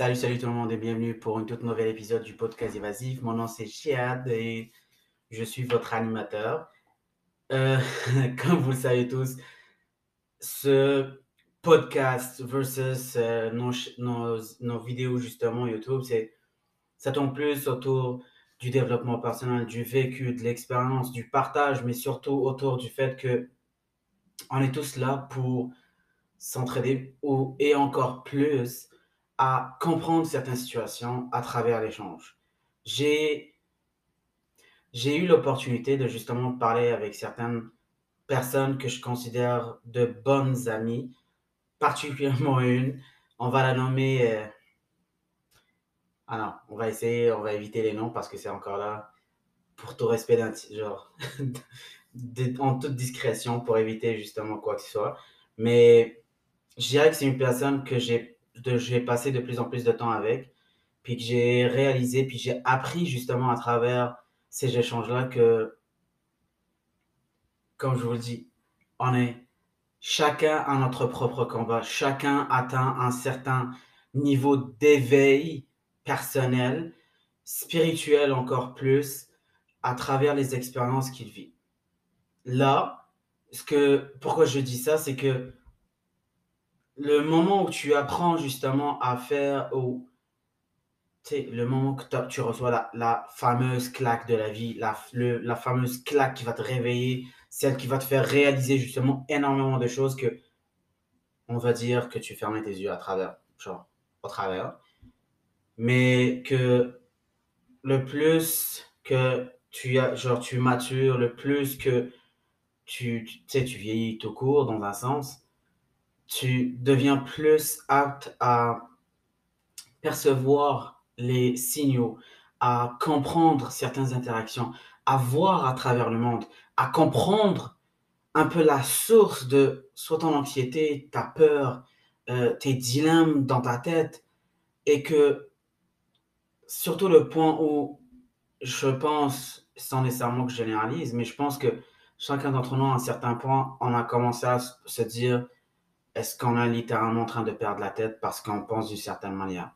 Salut, salut tout le monde et bienvenue pour un tout nouvel épisode du podcast évasif. Mon nom c'est Chiad et je suis votre animateur. Euh, comme vous le savez tous, ce podcast versus euh, nos, nos, nos, vidéos justement YouTube, c'est ça tombe plus autour du développement personnel, du vécu, de l'expérience, du partage, mais surtout autour du fait que on est tous là pour s'entraider et encore plus comprendre certaines situations à travers l'échange. J'ai j'ai eu l'opportunité de justement parler avec certaines personnes que je considère de bonnes amies, particulièrement une. On va la nommer. Euh, ah non, on va essayer, on va éviter les noms parce que c'est encore là pour tout respect d'un genre en toute discrétion pour éviter justement quoi que ce soit. Mais je dirais que c'est une personne que j'ai j'ai passé de plus en plus de temps avec, puis que j'ai réalisé, puis j'ai appris justement à travers ces échanges-là que, comme je vous le dis, on est chacun à notre propre combat, chacun atteint un certain niveau d'éveil personnel, spirituel encore plus, à travers les expériences qu'il vit. Là, ce que, pourquoi je dis ça, c'est que le moment où tu apprends justement à faire, ou le moment que tu reçois la, fameuse claque de la vie, la, la fameuse claque qui va te réveiller, celle qui va te faire réaliser justement énormément de choses que, on va dire que tu fermais tes yeux à travers, genre, au travers. Mais que le plus que tu as, genre, tu matures, le plus que tu, tu sais, tu vieillis tout court dans un sens, tu deviens plus apte à percevoir les signaux, à comprendre certaines interactions, à voir à travers le monde, à comprendre un peu la source de soit ton anxiété, ta peur, euh, tes dilemmes dans ta tête, et que surtout le point où je pense, sans nécessairement que je généralise, mais je pense que chacun d'entre nous, à un certain point, on a commencé à se dire, est-ce qu'on est littéralement en train de perdre la tête parce qu'on pense d'une certaine manière?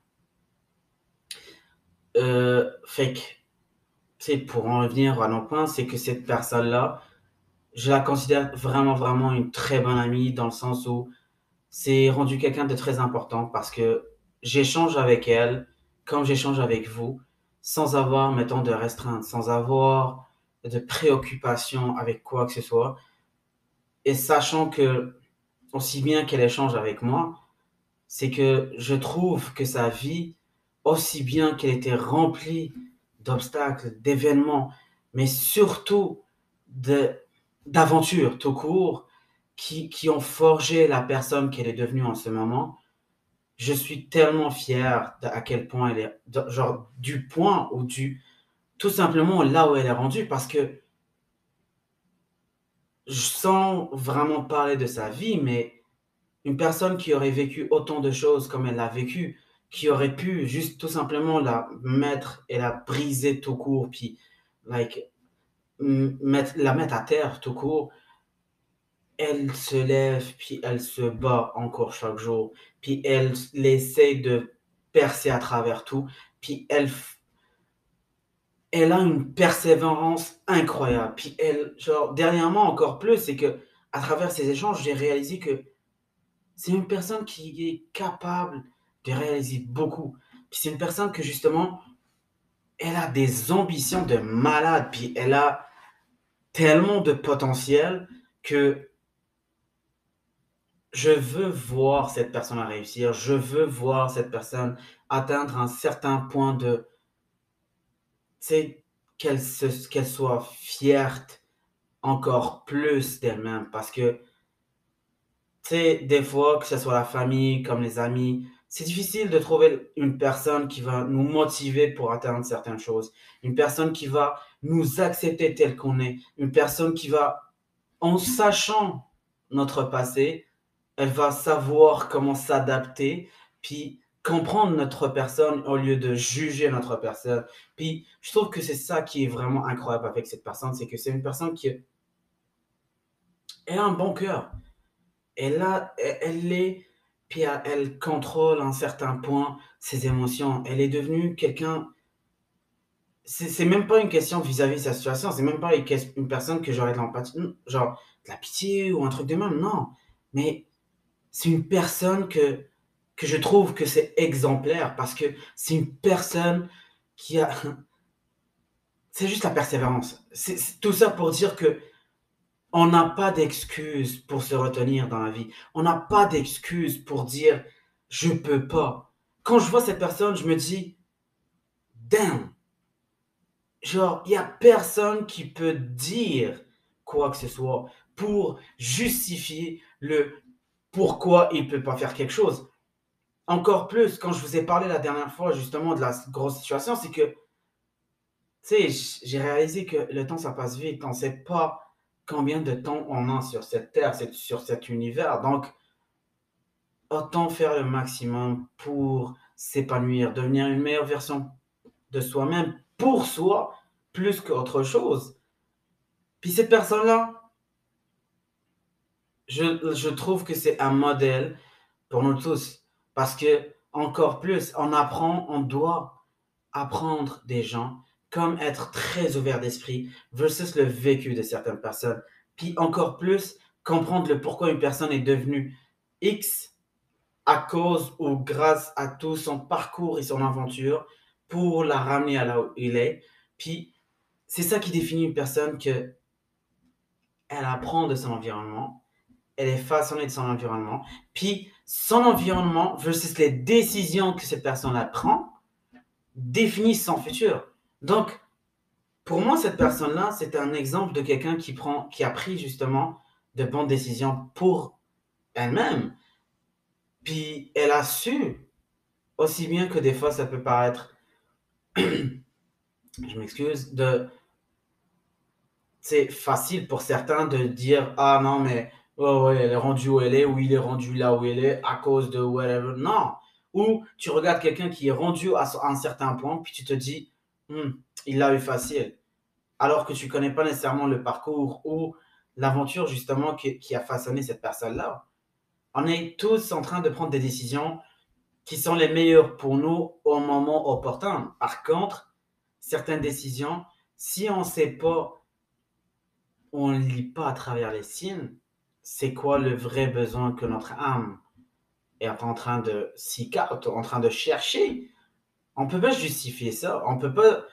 Euh, fait que, pour en revenir à nos points, c'est que cette personne-là, je la considère vraiment, vraiment une très bonne amie dans le sens où c'est rendu quelqu'un de très important parce que j'échange avec elle comme j'échange avec vous sans avoir, mettons, de restreinte, sans avoir de préoccupation avec quoi que ce soit et sachant que aussi bien qu'elle échange avec moi, c'est que je trouve que sa vie, aussi bien qu'elle était remplie d'obstacles, d'événements, mais surtout d'aventures tout court, qui, qui ont forgé la personne qu'elle est devenue en ce moment, je suis tellement fier à quel point elle est, genre du point ou du, tout simplement là où elle est rendue, parce que sans vraiment parler de sa vie, mais une personne qui aurait vécu autant de choses comme elle l'a vécu, qui aurait pu juste tout simplement la mettre et la briser tout court, puis like, mettre, la mettre à terre tout court, elle se lève, puis elle se bat encore chaque jour, puis elle essaie de percer à travers tout, puis elle elle a une persévérance incroyable. Puis elle, genre, dernièrement encore plus, c'est que à travers ces échanges, j'ai réalisé que c'est une personne qui est capable de réaliser beaucoup. Puis c'est une personne que justement, elle a des ambitions de malade, puis elle a tellement de potentiel que je veux voir cette personne réussir, je veux voir cette personne atteindre un certain point de qu'elle qu'elle soit fière encore plus d'elle-même. Parce que, tu sais, des fois, que ce soit la famille, comme les amis, c'est difficile de trouver une personne qui va nous motiver pour atteindre certaines choses. Une personne qui va nous accepter tel qu'on est. Une personne qui va, en sachant notre passé, elle va savoir comment s'adapter. Puis comprendre notre personne au lieu de juger notre personne. Puis je trouve que c'est ça qui est vraiment incroyable avec cette personne, c'est que c'est une personne qui elle a un bon cœur. Elle a, elle est, puis elle contrôle un certain point ses émotions. Elle est devenue quelqu'un. C'est même pas une question vis-à-vis de sa situation. C'est même pas une, une personne que j'aurais de l'empathie, genre de la pitié ou un truc de même. Non. Mais c'est une personne que, que je trouve que c'est exemplaire parce que c'est une personne qui a. C'est juste la persévérance. C'est tout ça pour dire que on n'a pas d'excuse pour se retenir dans la vie. On n'a pas d'excuse pour dire je peux pas. Quand je vois cette personne, je me dis damn. Genre, il n'y a personne qui peut dire quoi que ce soit pour justifier le pourquoi il ne peut pas faire quelque chose. Encore plus, quand je vous ai parlé la dernière fois justement de la grosse situation, c'est que, tu sais, j'ai réalisé que le temps, ça passe vite. On ne sait pas combien de temps on a sur cette terre, sur cet univers. Donc, autant faire le maximum pour s'épanouir, devenir une meilleure version de soi-même pour soi, plus qu'autre chose. Puis cette personne-là, je, je trouve que c'est un modèle pour nous tous. Parce que, encore plus, on apprend, on doit apprendre des gens comme être très ouvert d'esprit versus le vécu de certaines personnes. Puis encore plus, comprendre le pourquoi une personne est devenue X à cause ou grâce à tout son parcours et son aventure pour la ramener à là où il est. Puis c'est ça qui définit une personne que elle apprend de son environnement, elle est façonnée de son environnement, puis son environnement versus les décisions que cette personne-là prend définissent son futur. Donc, pour moi, cette personne-là, c'est un exemple de quelqu'un qui qui a pris justement de bonnes décisions pour elle-même. Puis elle a su, aussi bien que des fois ça peut paraître, je m'excuse, c'est facile pour certains de dire ah non mais oh, ouais, elle est rendue où elle est ou il est rendu là où elle est à cause de whatever. Non. Ou tu regardes quelqu'un qui est rendu à un certain point puis tu te dis Hmm, il l'a eu facile. Alors que tu connais pas nécessairement le parcours ou l'aventure justement qui, qui, a façonné cette personne-là. On est tous en train de prendre des décisions qui sont les meilleures pour nous au moment opportun. Par contre, certaines décisions, si on ne sait pas, on ne lit pas à travers les signes, c'est quoi le vrai besoin que notre âme est en train de en train de chercher? On peut pas justifier ça. On peut pas,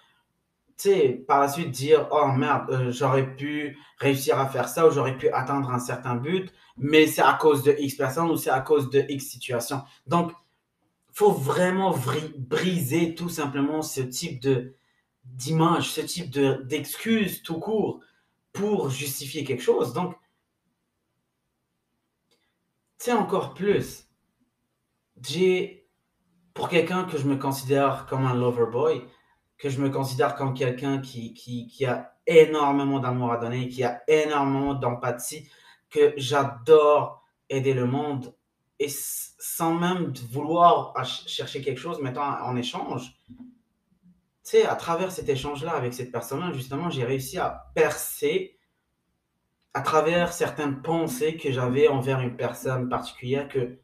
tu sais, par la suite dire, oh merde, euh, j'aurais pu réussir à faire ça ou j'aurais pu atteindre un certain but, mais c'est à cause de X personnes ou c'est à cause de X situation. Donc, faut vraiment briser tout simplement ce type de d'image, ce type de d'excuses tout court pour justifier quelque chose. Donc, sais, encore plus, j'ai pour quelqu'un que je me considère comme un lover boy, que je me considère comme quelqu'un qui, qui, qui, a énormément d'amour à donner, qui a énormément d'empathie, que j'adore aider le monde et sans même vouloir chercher quelque chose, mettant en échange. Tu sais, à travers cet échange-là avec cette personne-là, justement, j'ai réussi à percer à travers certaines pensées que j'avais envers une personne particulière que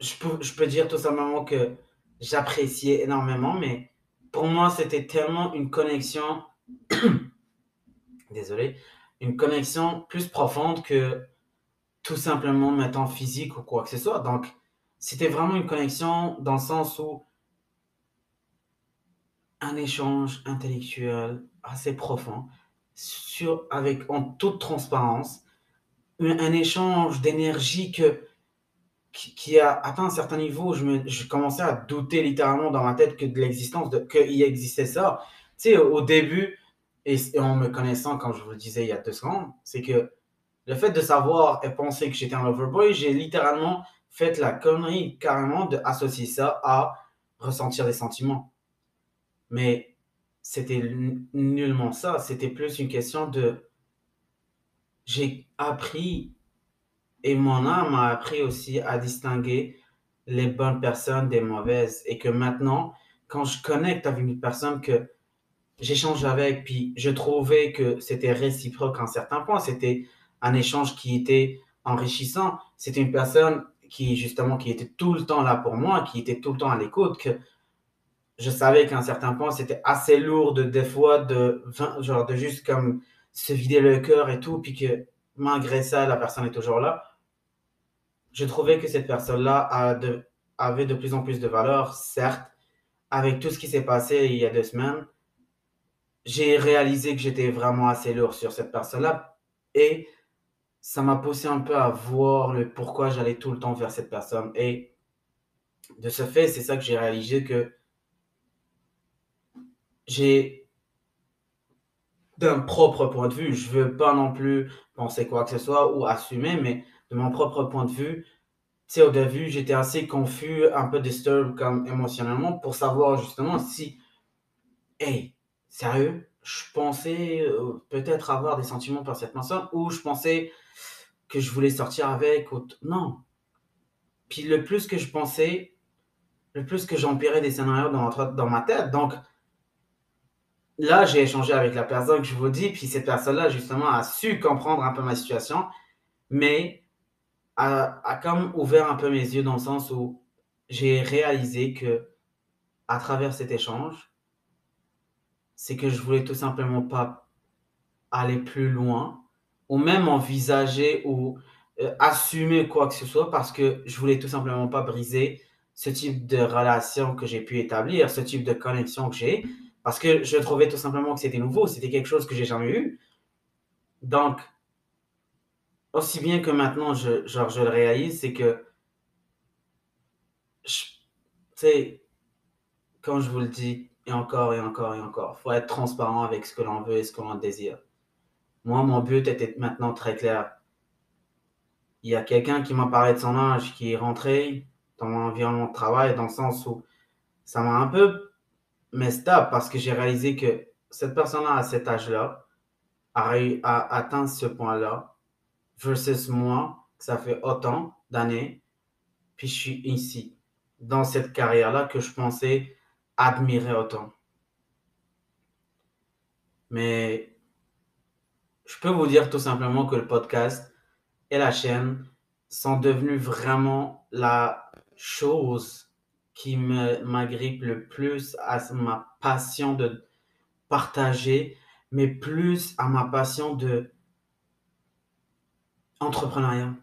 je peux, je peux dire tout simplement que j'appréciais énormément, mais pour moi, c'était tellement une connexion, désolé, une connexion plus profonde que tout simplement mettant physique ou quoi que ce soit. Donc, c'était vraiment une connexion dans le sens où un échange intellectuel assez profond, sur, avec en toute transparence, un, échange d'énergie que qui, a atteint un certain niveau, je, me, je commençais à douter littéralement dans ma tête que de l'existence, qu'il existait ça. Tu sais, au début, et, en me connaissant, comme je vous le disais il y a deux secondes, c'est que le fait de savoir et penser que j'étais un loverboy, j'ai littéralement fait la connerie carrément d'associer ça à ressentir des sentiments. Mais c'était nullement ça. C'était plus une question de. J'ai appris et mon âme m'a appris aussi à distinguer les bonnes personnes des mauvaises. Et que maintenant, quand je connecte avec une personne que j'échange avec, puis je trouvais que c'était réciproque à un certain point, c'était un échange qui était enrichissant. C'était une personne qui justement, qui était tout le temps là pour moi, qui était tout le temps à l'écoute, je savais qu'à un certain point, c'était assez lourd de, des fois de, genre, de juste comme se vider le cœur et tout, puis que malgré ça, la personne est toujours là. Je trouvais que cette personne-là avait de plus en plus de valeur, certes, avec tout ce qui s'est passé il y a deux semaines. J'ai réalisé que j'étais vraiment assez lourd sur cette personne-là et ça m'a poussé un peu à voir le pourquoi j'allais tout le temps vers cette personne. Et de ce fait, c'est ça que j'ai réalisé que j'ai d'un propre point de vue, je veux pas non plus penser quoi que ce soit ou assumer, mais de mon propre point de vue, tu au début, j'étais assez confus, un peu disturbed comme émotionnellement pour savoir justement si, hey, sérieux, je pensais euh, peut-être avoir des sentiments pour cette personne ou je pensais que je voulais sortir avec. Ou non. Puis le plus que je pensais, le plus que j'empirais des scénarios dans, dans ma tête. Donc, là, j'ai échangé avec la personne que je vous dis, puis cette personne-là, justement, a su comprendre un peu ma situation, mais a, a comme ouvert un peu mes yeux dans le sens où j'ai réalisé que à travers cet échange, c'est que je voulais tout simplement pas aller plus loin ou même envisager ou euh, assumer quoi que ce soit parce que je voulais tout simplement pas briser ce type de relation que j'ai pu établir, ce type de connexion que j'ai parce que je trouvais tout simplement que c'était nouveau, c'était quelque chose que j'ai jamais eu. Donc, aussi bien que maintenant, genre, je le réalise, c'est que, tu sais, quand je vous le dis, et encore et encore et encore, il faut être transparent avec ce que l'on veut et ce que l'on désire. Moi, mon but était maintenant très clair. Il y a quelqu'un qui m'a parlé de son âge, qui est rentré dans mon environnement de travail, dans le sens où ça m'a un peu mais stop, parce que j'ai réalisé que cette personne-là, à cet âge-là, a, a, atteint ce point-là, versus moi, que ça fait autant d'années, puis je suis ici, dans cette carrière-là que je pensais admirer autant. Mais je peux vous dire tout simplement que le podcast et la chaîne sont devenus vraiment la chose qui m'agrippe le plus à ma passion de partager, mais plus à ma passion de entrepreneuriat.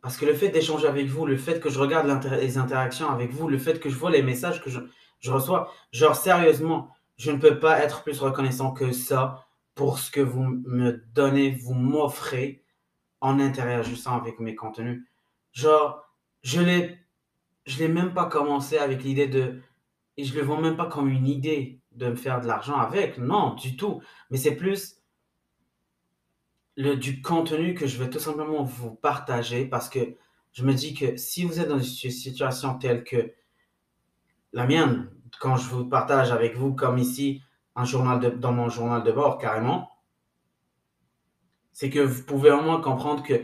Parce que le fait d'échanger avec vous, le fait que je regarde les interactions avec vous, le fait que je vois les messages que je, je reçois, genre sérieusement, je ne peux pas être plus reconnaissant que ça pour ce que vous me donnez, vous m'offrez en interagissant avec mes contenus. Genre, je l'ai je n'ai même pas commencé avec l'idée de. Et je ne le vois même pas comme une idée de me faire de l'argent avec. Non, du tout. Mais c'est plus le, du contenu que je vais tout simplement vous partager parce que je me dis que si vous êtes dans une situation telle que la mienne, quand je vous partage avec vous, comme ici, un journal dans mon journal de bord carrément, c'est que vous pouvez au moins comprendre que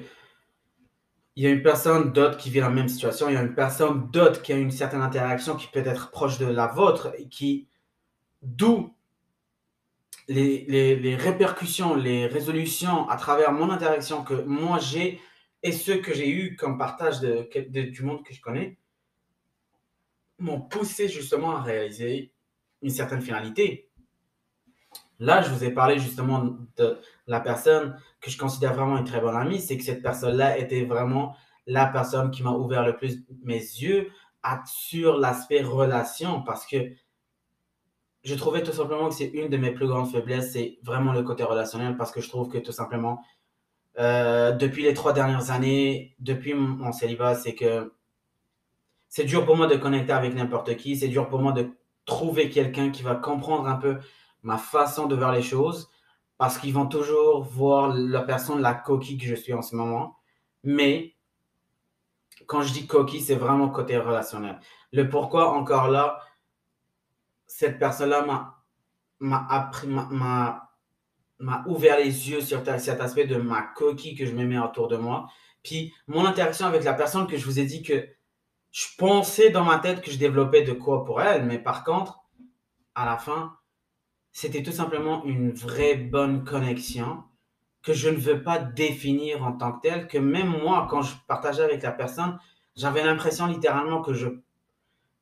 il y a une personne d'autre qui vit la même situation, il y a une personne d'autre qui a une certaine interaction qui peut être proche de la vôtre, et qui, d'où les, répercussions, les résolutions à travers mon interaction que moi j'ai et ceux que j'ai eu comme partage du monde que je connais, m'ont poussé justement à réaliser une certaine finalité. Là, je vous ai parlé justement de la personne que je considère vraiment une très bonne amie. C'est que cette personne-là était vraiment la personne qui m'a ouvert le plus mes yeux sur l'aspect relation parce que je trouvais tout simplement que c'est une de mes plus grandes faiblesses, c'est vraiment le côté relationnel parce que je trouve que tout simplement, euh, depuis les trois dernières années, depuis mon célibat, c'est que c'est dur pour moi de connecter avec n'importe qui, c'est dur pour moi de trouver quelqu'un qui va comprendre un peu ma façon de voir les choses parce qu'ils vont toujours voir la personne, la coquille que je suis en ce moment. Mais quand je dis coquille, c'est vraiment côté relationnel. Le pourquoi, encore là, cette personne-là m'a, appris, m'a ouvert les yeux sur cet aspect de ma coquille que je me mets autour de moi. Puis mon interaction avec la personne que je vous ai dit que je pensais dans ma tête que je développais de quoi pour elle, mais par contre, à la fin, c'était tout simplement une vraie bonne connexion que je ne veux pas définir en tant que tel, que même moi, quand je partageais avec la personne, j'avais l'impression littéralement que je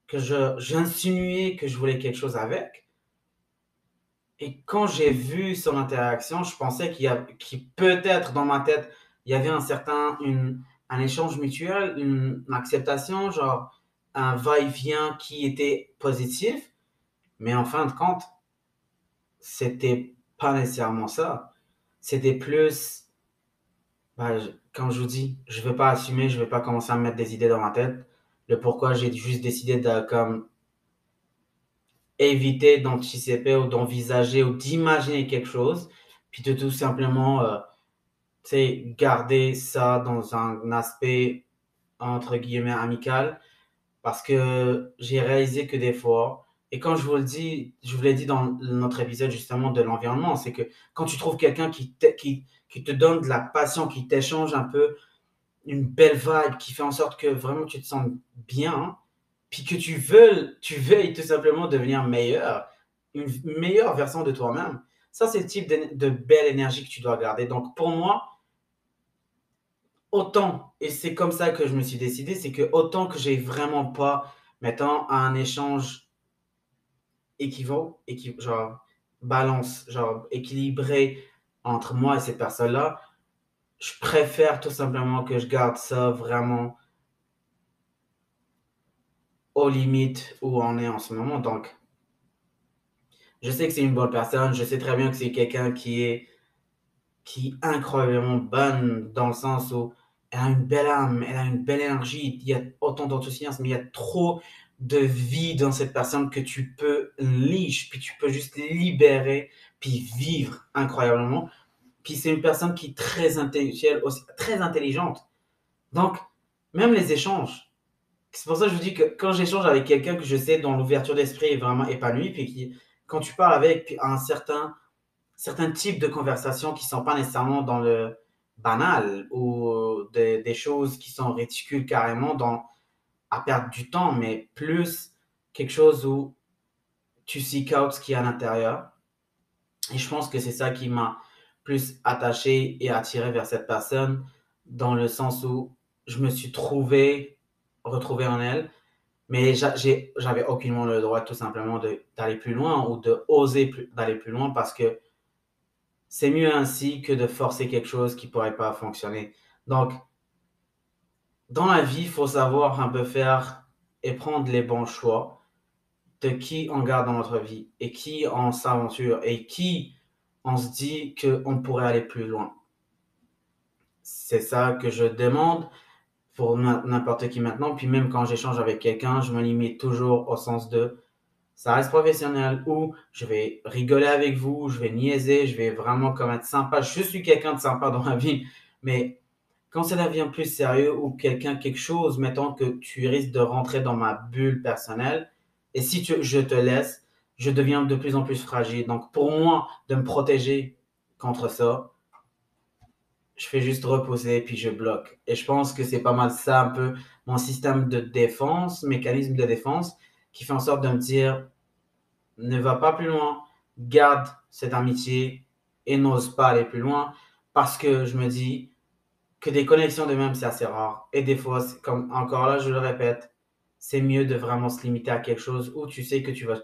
que j'insinuais que je voulais quelque chose avec. Et quand j'ai vu son interaction, je pensais qu'il y a peut-être dans ma tête, il y avait un certain une, un échange mutuel, une, une acceptation, genre un va-et-vient qui était positif, mais en fin de compte, c'était pas nécessairement ça. C'était plus, bah, je- quand je vous dis, je veux pas assumer, je veux pas commencer à me mettre des idées dans ma tête. Le pourquoi j'ai juste décidé de comme éviter d'anticiper ou d'envisager ou d'imaginer quelque chose, puis de tout simplement, euh, garder ça dans un aspect entre guillemets amical parce que j'ai réalisé que des fois, et quand je vous le dis, je vous l'ai dit dans notre épisode justement de l'environnement, c'est que quand tu trouves quelqu'un qui, qui, te donne de la passion, qui t'échange un peu une belle vibe, qui fait en sorte que vraiment tu te sens bien, hein, puis que tu veux, tu veuilles tout simplement devenir meilleur, une meilleure version de toi-même, ça c'est le type de, de belle énergie que tu dois garder. Donc pour moi, autant, et c'est comme ça que je me suis décidé, c'est que autant que j'ai vraiment pas, mettons, un échange équivaut, équi- genre balance, genre équilibré entre moi et cette personne-là, je préfère tout simplement que je garde ça vraiment aux limites où on est en ce moment. Donc, je sais que c'est une bonne personne, je sais très bien que c'est quelqu'un qui est, qui incroyablement bonne dans le sens où elle a une belle âme, elle a une belle énergie, il y a autant d'enthousiasme, il y a trop de vie dans cette personne que tu peux leash, puis tu peux juste libérer, puis vivre incroyablement. Puis c'est une personne qui est très intellectuelle, très intelligente. Donc, même les échanges, c'est pour ça que je vous dis que quand j'échange avec quelqu'un que je sais dont l'ouverture d'esprit est vraiment épanouie, puis qui, quand tu parles avec un certain, certain type de conversation qui ne sont pas nécessairement dans le banal ou des, des choses qui sont ridicules carrément dans, à perdre du temps, mais plus quelque chose où tu seek out ce qu'il y a à l'intérieur. Et je pense que c'est ça qui m'a plus attaché et attiré vers cette personne, dans le sens où je me suis trouvé, retrouvé en elle, mais j'avais aucunement le droit tout simplement d'aller plus loin ou de oser d'aller plus loin parce que c'est mieux ainsi que de forcer quelque chose qui pourrait pas fonctionner. Donc, dans la vie, il faut savoir un peu faire et prendre les bons choix de qui on garde dans notre vie et qui on s'aventure et qui on se dit qu'on pourrait aller plus loin. C'est ça que je demande pour n'importe qui maintenant. Puis même quand j'échange avec quelqu'un, je me limite toujours au sens de ça reste professionnel ou je vais rigoler avec vous, je vais niaiser, je vais vraiment comme être sympa. Je suis quelqu'un de sympa dans la vie, mais quand ça devient plus sérieux ou quelqu'un, quelque chose, mettons que tu risques de rentrer dans ma bulle personnelle, et si je te laisse, je deviens de plus en plus fragile. Donc pour moi, de me protéger contre ça, je fais juste reposer puis je bloque. Et je pense que c'est pas mal ça un peu mon système de défense, mécanisme de défense, qui fait en sorte de me dire ne va pas plus loin, garde cette amitié et n'ose pas aller plus loin parce que je me dis que des connexions de même, c'est assez rare. Et des fois, comme encore là, je le répète, c'est mieux de vraiment se limiter à quelque chose où tu sais que tu vas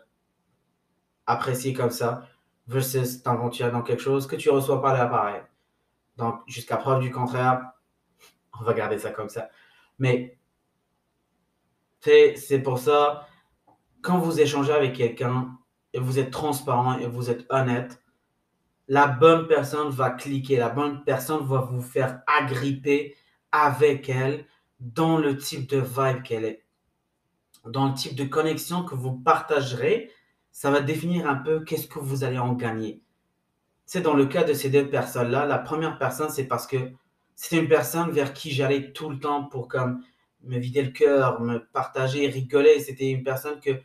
apprécier comme ça versus t'aventurer dans quelque chose que tu reçois pas l'appareil. Donc, jusqu'à preuve du contraire, on va garder ça comme ça. Mais, c'est pour ça, quand vous échangez avec quelqu'un et vous êtes transparent et vous êtes honnête, la bonne personne va cliquer, la bonne personne va vous faire agripper avec elle dans le type de vibe qu'elle est, dans le type de connexion que vous partagerez. Ça va définir un peu qu'est-ce que vous allez en gagner. C'est dans le cas de ces deux personnes-là, la première personne, c'est parce que c'était une personne vers qui j'allais tout le temps pour comme me vider le cœur, me partager, rigoler. C'était une personne que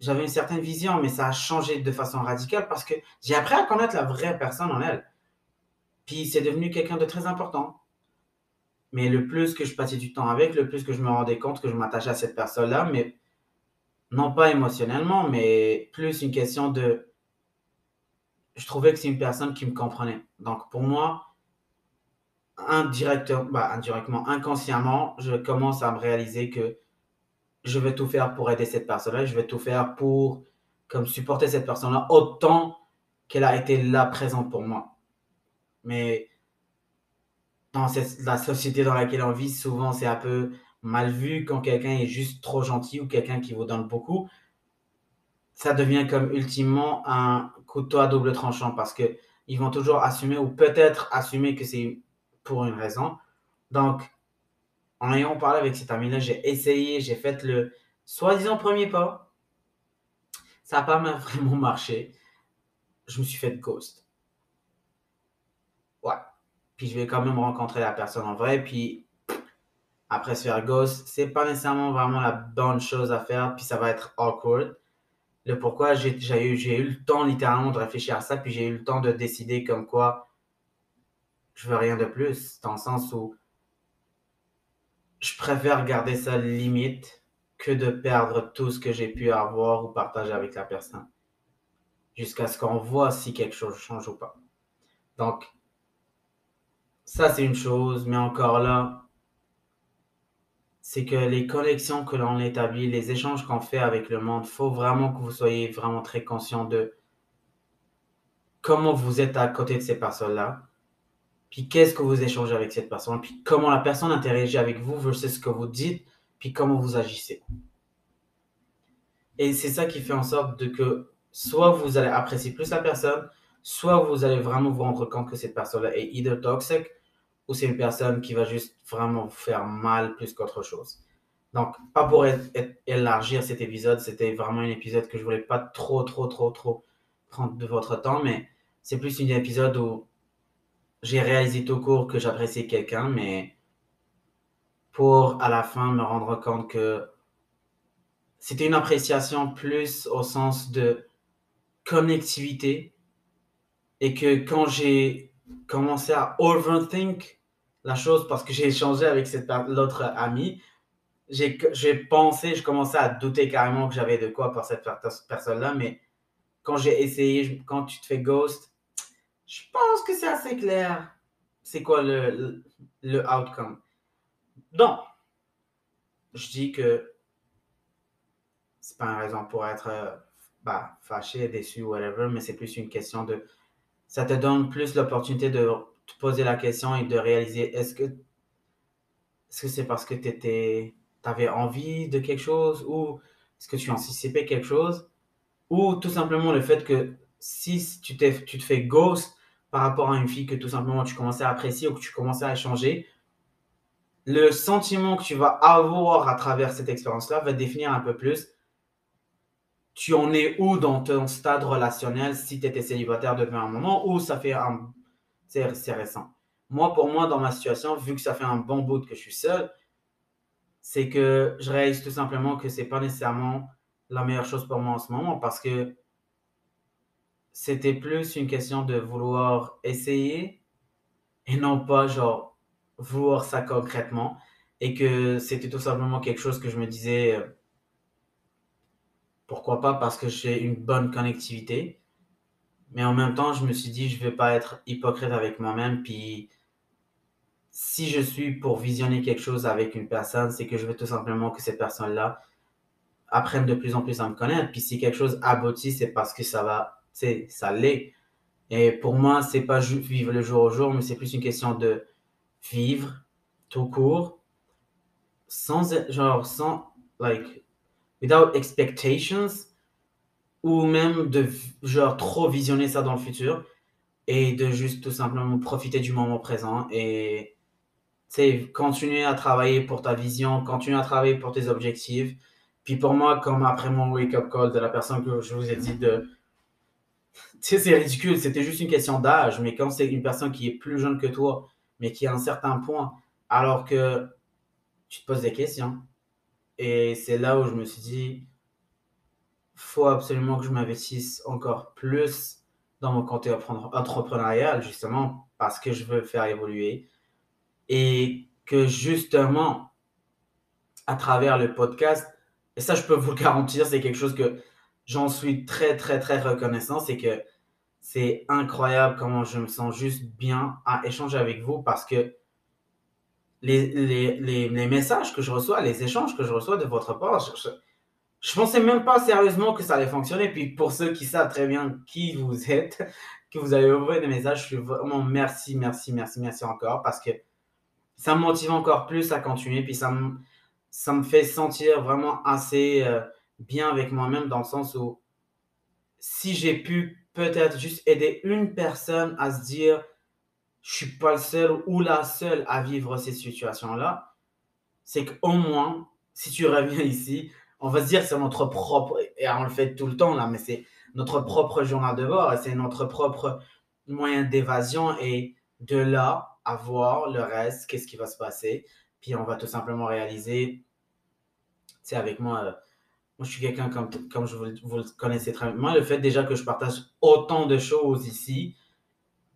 j'avais une certaine vision, mais ça a changé de façon radicale parce que j'ai appris à connaître la vraie personne en elle. Puis c'est devenu quelqu'un de très important. Mais le plus que je passais du temps avec, le plus que je me rendais compte que je m'attachais à cette personne-là, mais non pas émotionnellement, mais plus une question de... Je trouvais que c'est une personne qui me comprenait. Donc pour moi, indirectement, bah, indirectement, inconsciemment, je commence à me réaliser que je vais tout faire pour aider cette personne-là, je vais tout faire pour comme supporter cette personne-là autant qu'elle a été là présente pour moi. Mais dans la société dans laquelle on vit, souvent c'est un peu mal vu quand quelqu'un est juste trop gentil ou quelqu'un qui vous donne beaucoup. Ça devient comme ultimement un couteau à double tranchant parce que ils vont toujours assumer ou peut-être assumer que c'est pour une raison. Donc, en ayant parlé avec cet ami-là, j'ai essayé, j'ai fait le soi-disant premier pas. Ça n'a pas vraiment marché. Je me suis fait ghost. Puis je vais quand même rencontrer la personne en vrai. Puis après se faire ghost, c'est pas nécessairement vraiment la bonne chose à faire. Puis ça va être awkward. Le pourquoi, j'ai eu, eu le temps littéralement de réfléchir à ça. Puis j'ai eu le temps de décider comme quoi je veux rien de plus. Dans le sens où je préfère garder ça limite que de perdre tout ce que j'ai pu avoir ou partager avec la personne. Jusqu'à ce qu'on voit si quelque chose change ou pas. Donc, ça c'est une chose, mais encore là, c'est que les connexions que l'on établit, les échanges qu'on fait avec le monde, faut vraiment que vous soyez vraiment très conscient de comment vous êtes à côté de ces personnes-là puis qu'est-ce que vous échangez avec cette personne, puis comment la personne interagit avec vous versus ce que vous dites, puis comment vous agissez. Et c'est ça qui fait en sorte que soit vous allez apprécier plus la personne, soit vous allez vraiment vous rendre compte que cette personne-là est either toxic ou c'est une personne qui va juste vraiment vous faire mal plus qu'autre chose. Donc, pas pour élargir cet épisode, c'était vraiment un épisode que je voulais pas trop, trop, trop, trop prendre de votre temps, mais c'est plus un épisode où j'ai réalisé tout court que j'appréciais quelqu'un, mais pour à la fin me rendre compte que c'était une appréciation plus au sens de connectivité et que quand j'ai commencé à overthink la chose parce que j'ai échangé avec cette l'autre ami, j'ai pensé, je commençais à douter carrément que j'avais de quoi pour cette personne-là, mais quand j'ai essayé, quand tu te fais ghost, je pense que c'est assez clair. C'est quoi le, le, outcome? Donc, je dis que c'est pas une raison pour être euh, bah, fâché, déçu, whatever, mais c'est plus une question de. Ça te donne plus l'opportunité de te poser la question et de réaliser est-ce que est-ce que c'est parce que tu avais envie de quelque chose ou est-ce que tu anticipais quelque chose? Ou tout simplement le fait que si tu, tu te fais ghost par rapport à une fille que tout simplement tu commençais à apprécier ou que tu commençais à échanger, le sentiment que tu vas avoir à travers cette expérience-là va définir un peu plus tu en es où dans ton stade relationnel si tu étais célibataire depuis un moment ou ça fait un... C'est récent? Moi, pour moi, dans ma situation, vu que ça fait un bon bout que je suis seul, c'est que je réalise tout simplement que c'est pas nécessairement la meilleure chose pour moi en ce moment parce que c'était plus une question de vouloir essayer et non pas genre vouloir ça concrètement et que c'était tout simplement quelque chose que je me disais euh, pourquoi pas parce que j'ai une bonne connectivité. Mais en même temps je me suis dit je vais pas être hypocrite avec moi-même. Puis si je suis pour visionner quelque chose avec une personne c'est que je veux tout simplement que cette personne là apprenne de plus en plus à me connaître. Puis si quelque chose aboutit c'est parce que ça va c'est ça l'est. Et pour moi, c'est pas vivre le jour au jour, mais c'est plus une question de vivre tout court, sans, genre, sans, like, without expectations, ou même de, genre, trop visionner ça dans le futur, et de juste tout simplement profiter du moment présent et, c'est continuer à travailler pour ta vision, continuer à travailler pour tes objectifs. Puis pour moi, comme après mon wake-up call de la personne que je vous ai dit de sais, c'est ridicule, c'était juste une question d'âge, mais quand c'est une personne qui est plus jeune que toi, mais qui a un certain point, alors que tu te poses des questions. Et c'est là où je me suis dit, faut absolument que je m'investisse encore plus dans mon côté entrepreneurial, justement, parce que je veux faire évoluer. Et que justement, à travers le podcast, et ça je peux vous le garantir, c'est quelque chose que j'en suis très, très, très reconnaissant, c'est que c'est incroyable comment je me sens juste bien à échanger avec vous parce que les, les, les, messages que je reçois, les échanges que je reçois de votre part, je, je, pensais même pas sérieusement que ça allait fonctionner. Puis pour ceux qui savent très bien qui vous êtes, que vous avez envoyé des messages, je suis vraiment merci, merci, merci, merci encore parce que ça me motive encore plus à continuer. Puis ça me, ça me fait sentir vraiment assez euh, bien avec moi-même dans le sens où si j'ai pu peut-être juste aider une personne à se dire je suis pas le seul ou la seule à vivre ces situations-là, c'est qu'au moins, si tu reviens ici, on va se dire c'est notre propre, et on le fait tout le temps là, mais c'est notre propre journal de bord, c'est notre propre moyen d'évasion et de là à voir le reste, qu'est-ce qui va se passer. Puis on va tout simplement réaliser, c'est avec moi, euh, moi je suis quelqu'un comme, comme je vous, vous, le connaissez très bien. Moi, le fait déjà que je partage autant de choses ici,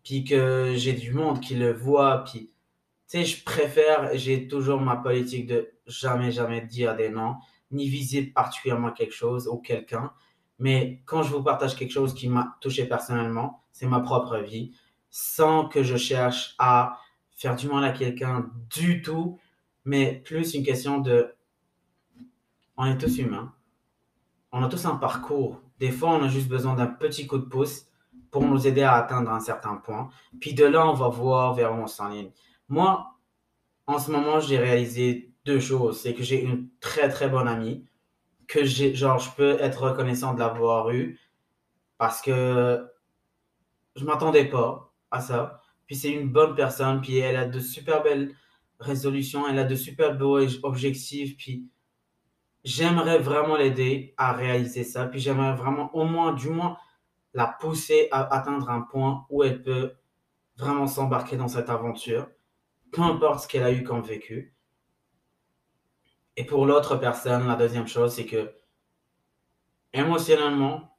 puis que j'ai du monde qui le voit, puis tu sais, je préfère, j'ai toujours ma politique de jamais, jamais dire des noms, ni viser particulièrement quelque chose ou quelqu'un. Mais quand je vous partage quelque chose qui m'a touché personnellement, c'est ma propre vie, sans que je cherche à faire du mal à quelqu'un du tout, mais plus une question de... On est tous humains. On a tous un parcours. Des fois, on a juste besoin d'un petit coup de pouce pour nous aider à atteindre un certain point. Puis de là, on va voir vers où on s'enligne. Moi, en ce moment, j'ai réalisé deux choses. C'est que j'ai une très, très bonne amie que genre, je peux être reconnaissant de l'avoir eue parce que je m'attendais pas à ça. Puis c'est une bonne personne, puis elle a de super belles résolutions, elle a de super beaux objectifs, puis j'aimerais vraiment l'aider à réaliser ça, puis j'aimerais vraiment au moins, du moins, la pousser à atteindre un point où elle peut vraiment s'embarquer dans cette aventure, peu importe ce qu'elle a eu comme vécu. Et pour l'autre personne, la deuxième chose, c'est que émotionnellement,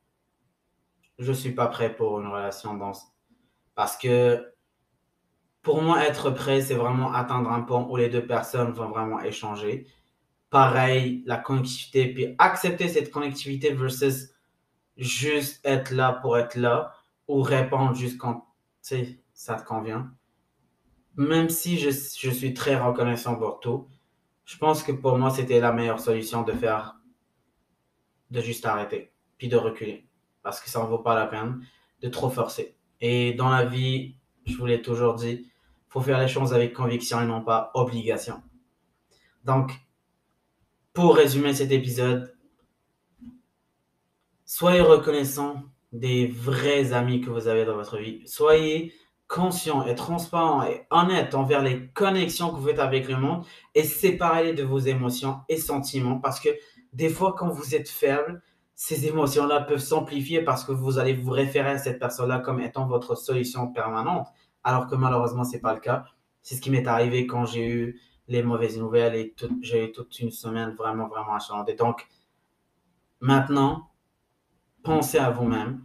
je suis pas prêt pour une relation dans parce que pour moi être prêt, c'est vraiment atteindre un point où les deux personnes vont vraiment échanger. Pareil, la connectivité, puis accepter cette connectivité versus juste être là pour être là ou répondre juste quand ça te convient. Même si je, je suis très reconnaissant pour tout, je pense que pour moi, c'était la meilleure solution de faire, de juste arrêter, puis de reculer. Parce que ça ne vaut pas la peine de trop forcer. Et dans la vie, je vous l'ai toujours dit, faut faire les choses avec conviction et non pas obligation. Donc, pour résumer cet épisode, soyez reconnaissant des vrais amis que vous avez dans votre vie. Soyez conscient et transparent et honnête envers les connexions que vous faites avec le monde et séparez de vos émotions et sentiments parce que des fois quand vous êtes faible, ces émotions-là peuvent s'amplifier parce que vous allez vous référer à cette personne-là comme étant votre solution permanente alors que malheureusement c'est pas le cas. C'est ce qui m'est arrivé quand j'ai eu les mauvaises nouvelles et j'ai eu toute une semaine vraiment vraiment achalantée. Donc maintenant, pensez à vous-même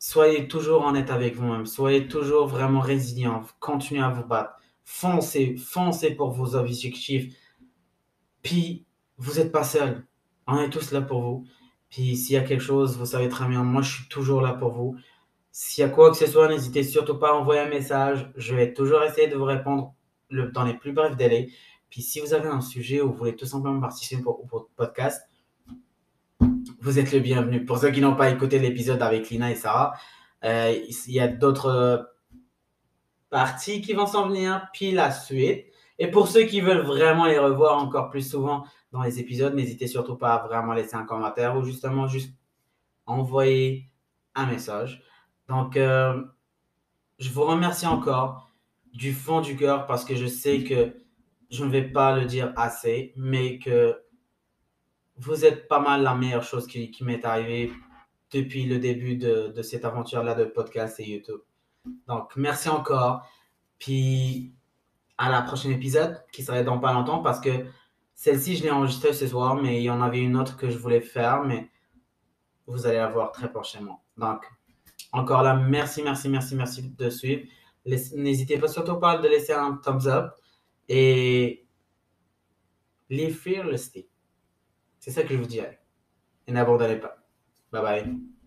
Soyez toujours honnête avec vous-même. Soyez toujours vraiment résilient. Continuez à vous battre. Foncez, foncez pour vos objectifs. Puis, vous n'êtes pas seul. On est tous là pour vous. Puis, s'il y a quelque chose, vous savez très bien, moi, je suis toujours là pour vous. S'il y a quoi que ce soit, n'hésitez surtout pas à envoyer un message. Je vais toujours essayer de vous répondre dans les plus brefs délais. Puis, si vous avez un sujet ou vous voulez tout simplement participer votre podcast, vous êtes le bienvenu. Pour ceux qui n'ont pas écouté l'épisode avec Lina et Sarah, euh, il y a d'autres parties qui vont s'en venir, puis la suite. Et pour ceux qui veulent vraiment les revoir encore plus souvent dans les épisodes, n'hésitez surtout pas à vraiment laisser un commentaire ou justement juste envoyer un message. Donc, euh, je vous remercie encore du fond du cœur parce que je sais que je ne vais pas le dire assez, mais que vous êtes pas mal la meilleure chose qui, m'est arrivée depuis le début de, cette aventure-là de podcast et YouTube. Donc, merci encore. Puis, à la prochaine épisode qui serait dans pas longtemps parce que celle-ci, je l'ai enregistrée ce soir, mais il y en avait une autre que je voulais faire, mais vous allez la voir très prochainement. Donc, encore là, merci, merci, merci, merci de suivre. N'hésitez pas surtout pas de laisser un thumbs up et live fearlessly. C'est ça que je vous dirais. Et n'abandonnez pas. Bye bye.